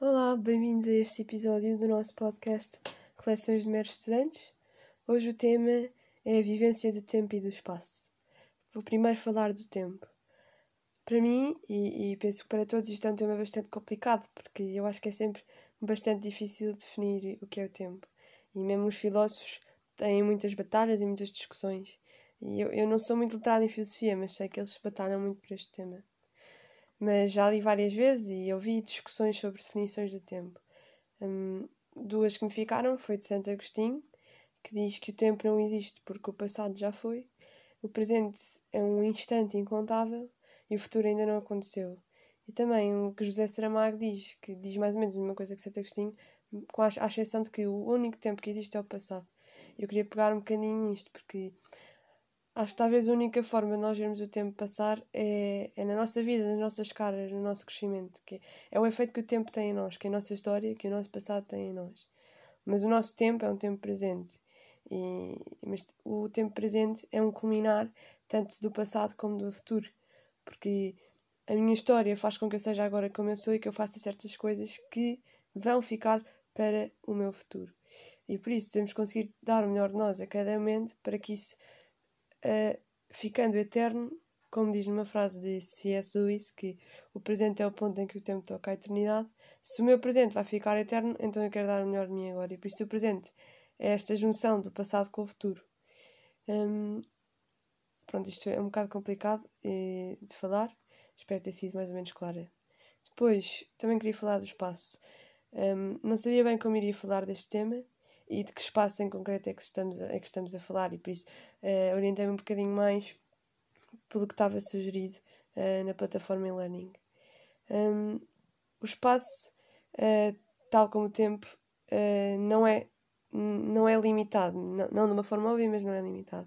Olá, bem-vindos a este episódio do nosso podcast Reflexões de Meros Estudantes. Hoje o tema é a vivência do tempo e do espaço. Vou primeiro falar do tempo. Para mim, e, e penso que para todos, isto é um tema bastante complicado, porque eu acho que é sempre bastante difícil definir o que é o tempo. E mesmo os filósofos têm muitas batalhas e muitas discussões. E eu, eu não sou muito letrada em filosofia, mas sei que eles batalham muito por este tema mas já li várias vezes e ouvi discussões sobre definições do tempo. Um, duas que me ficaram foi de Santo Agostinho, que diz que o tempo não existe porque o passado já foi, o presente é um instante incontável e o futuro ainda não aconteceu. E também o que José Saramago diz, que diz mais ou menos a mesma coisa que Santo Agostinho, com a, exceção de que o único tempo que existe é o passado. Eu queria pegar um bocadinho nisto, porque Acho que talvez a única forma de nós vermos o tempo passar é, é na nossa vida, nas nossas caras, no nosso crescimento. que É o efeito que o tempo tem em nós, que é a nossa história, que o nosso passado tem em nós. Mas o nosso tempo é um tempo presente. E, mas o tempo presente é um culminar tanto do passado como do futuro. Porque a minha história faz com que eu seja agora como eu sou e que eu faça certas coisas que vão ficar para o meu futuro. E por isso temos que conseguir dar o melhor de nós a cada momento para que isso uh, ficando eterno, como diz numa frase de C.S. Lewis, que o presente é o ponto em que o tempo toca à eternidade. Se o meu presente vai ficar eterno, então eu quero dar o melhor de mim agora. E por isso o presente é esta junção do passado com o futuro. Um, pronto, isto é um bocado complicado eh, de falar. Espero ter sido mais ou menos clara. Depois, também queria falar do espaço. Um, não sabia bem como iria falar deste tema e de que espaço em concreto é que estamos a, é que estamos a falar, e por isso uh, orientei-me um bocadinho mais pelo que estava sugerido uh, na plataforma e-learning. Um, o espaço, uh, tal como o tempo, não, é, não é limitado, não, não de uma forma óbvia, mas não é limitado.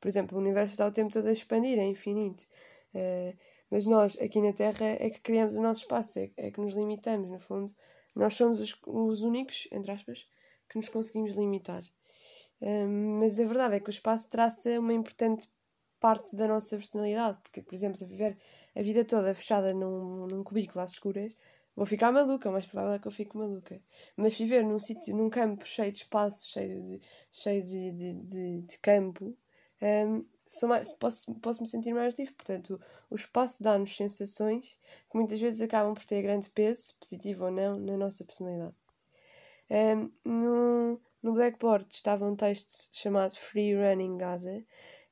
Por exemplo, o universo está o tempo todo a expandir, é infinito. mas nós, aqui na Terra, é que criamos o nosso espaço, é, é que nos limitamos, no fundo. Nós somos os, os únicos, entre aspas, que nos conseguimos limitar. Um, mas a verdade é que o espaço traça uma importante parte da nossa personalidade, porque, por exemplo, se eu viver a vida toda fechada num, num cubículo às escuras, vou ficar maluca, o mais provável é que eu fique maluca. Mas viver num sítio, num campo cheio de espaço, cheio de, cheio de, de, de, de campo, um, mais, posso, posso me sentir mais livre. Portanto, o, o espaço dá-nos sensações que muitas vezes acabam por ter grande peso, positivo ou não, na nossa personalidade. Um, no, no Blackboard estava um texto chamado Free Running Gaza,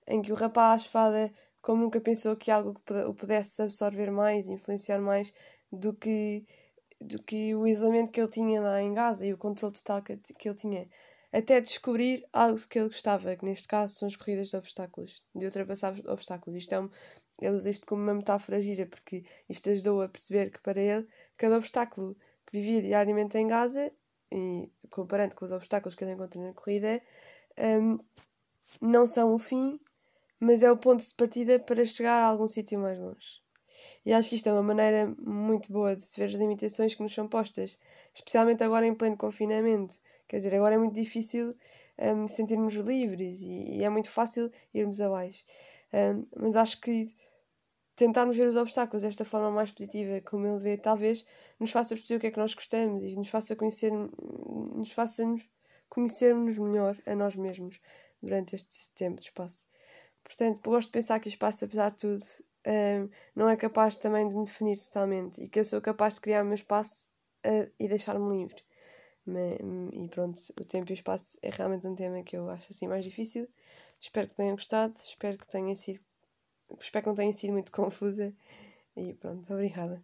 em que o rapaz fala como nunca pensou que algo o pudesse absorver mais, influenciar mais do que, do que o isolamento que ele tinha lá em Gaza e o controle total que, que ele tinha. Até descobrir algo que ele gostava, que neste caso são as corridas de obstáculos, de ultrapassar obstáculos. Isto é um, ele usa isto como uma metáfora gira, porque isto ajudou a perceber que para ele, cada obstáculo que vivia diariamente em Gaza e comparando com os obstáculos que ele encontra na corrida, um, não são o fim, mas é o ponto de partida para chegar a algum sítio mais longe. E acho que isto é uma maneira muito boa de se ver as limitações que nos são postas, especialmente agora em pleno confinamento. Quer dizer, agora é muito difícil um, sentirmos livres e, e, é muito fácil irmos abaixo. Um, mas acho que tentarmos ver os obstáculos desta forma mais positiva, como ele vê, talvez nos faça perceber o que é que nós gostamos e nos faça conhecer, nos faça -nos conhecermos melhor a nós mesmos durante este tempo de espaço. Portanto, gosto de pensar que o espaço, apesar de tudo, um, não é capaz também de me definir totalmente e que eu sou capaz de criar o meu espaço uh, e deixar-me livre. e pronto, o tempo e o espaço é realmente um tema que eu acho assim mais difícil. Espero que tenham gostado, espero que tenha sido Espero que não tenha sido muito confusa. E pronto, obrigada.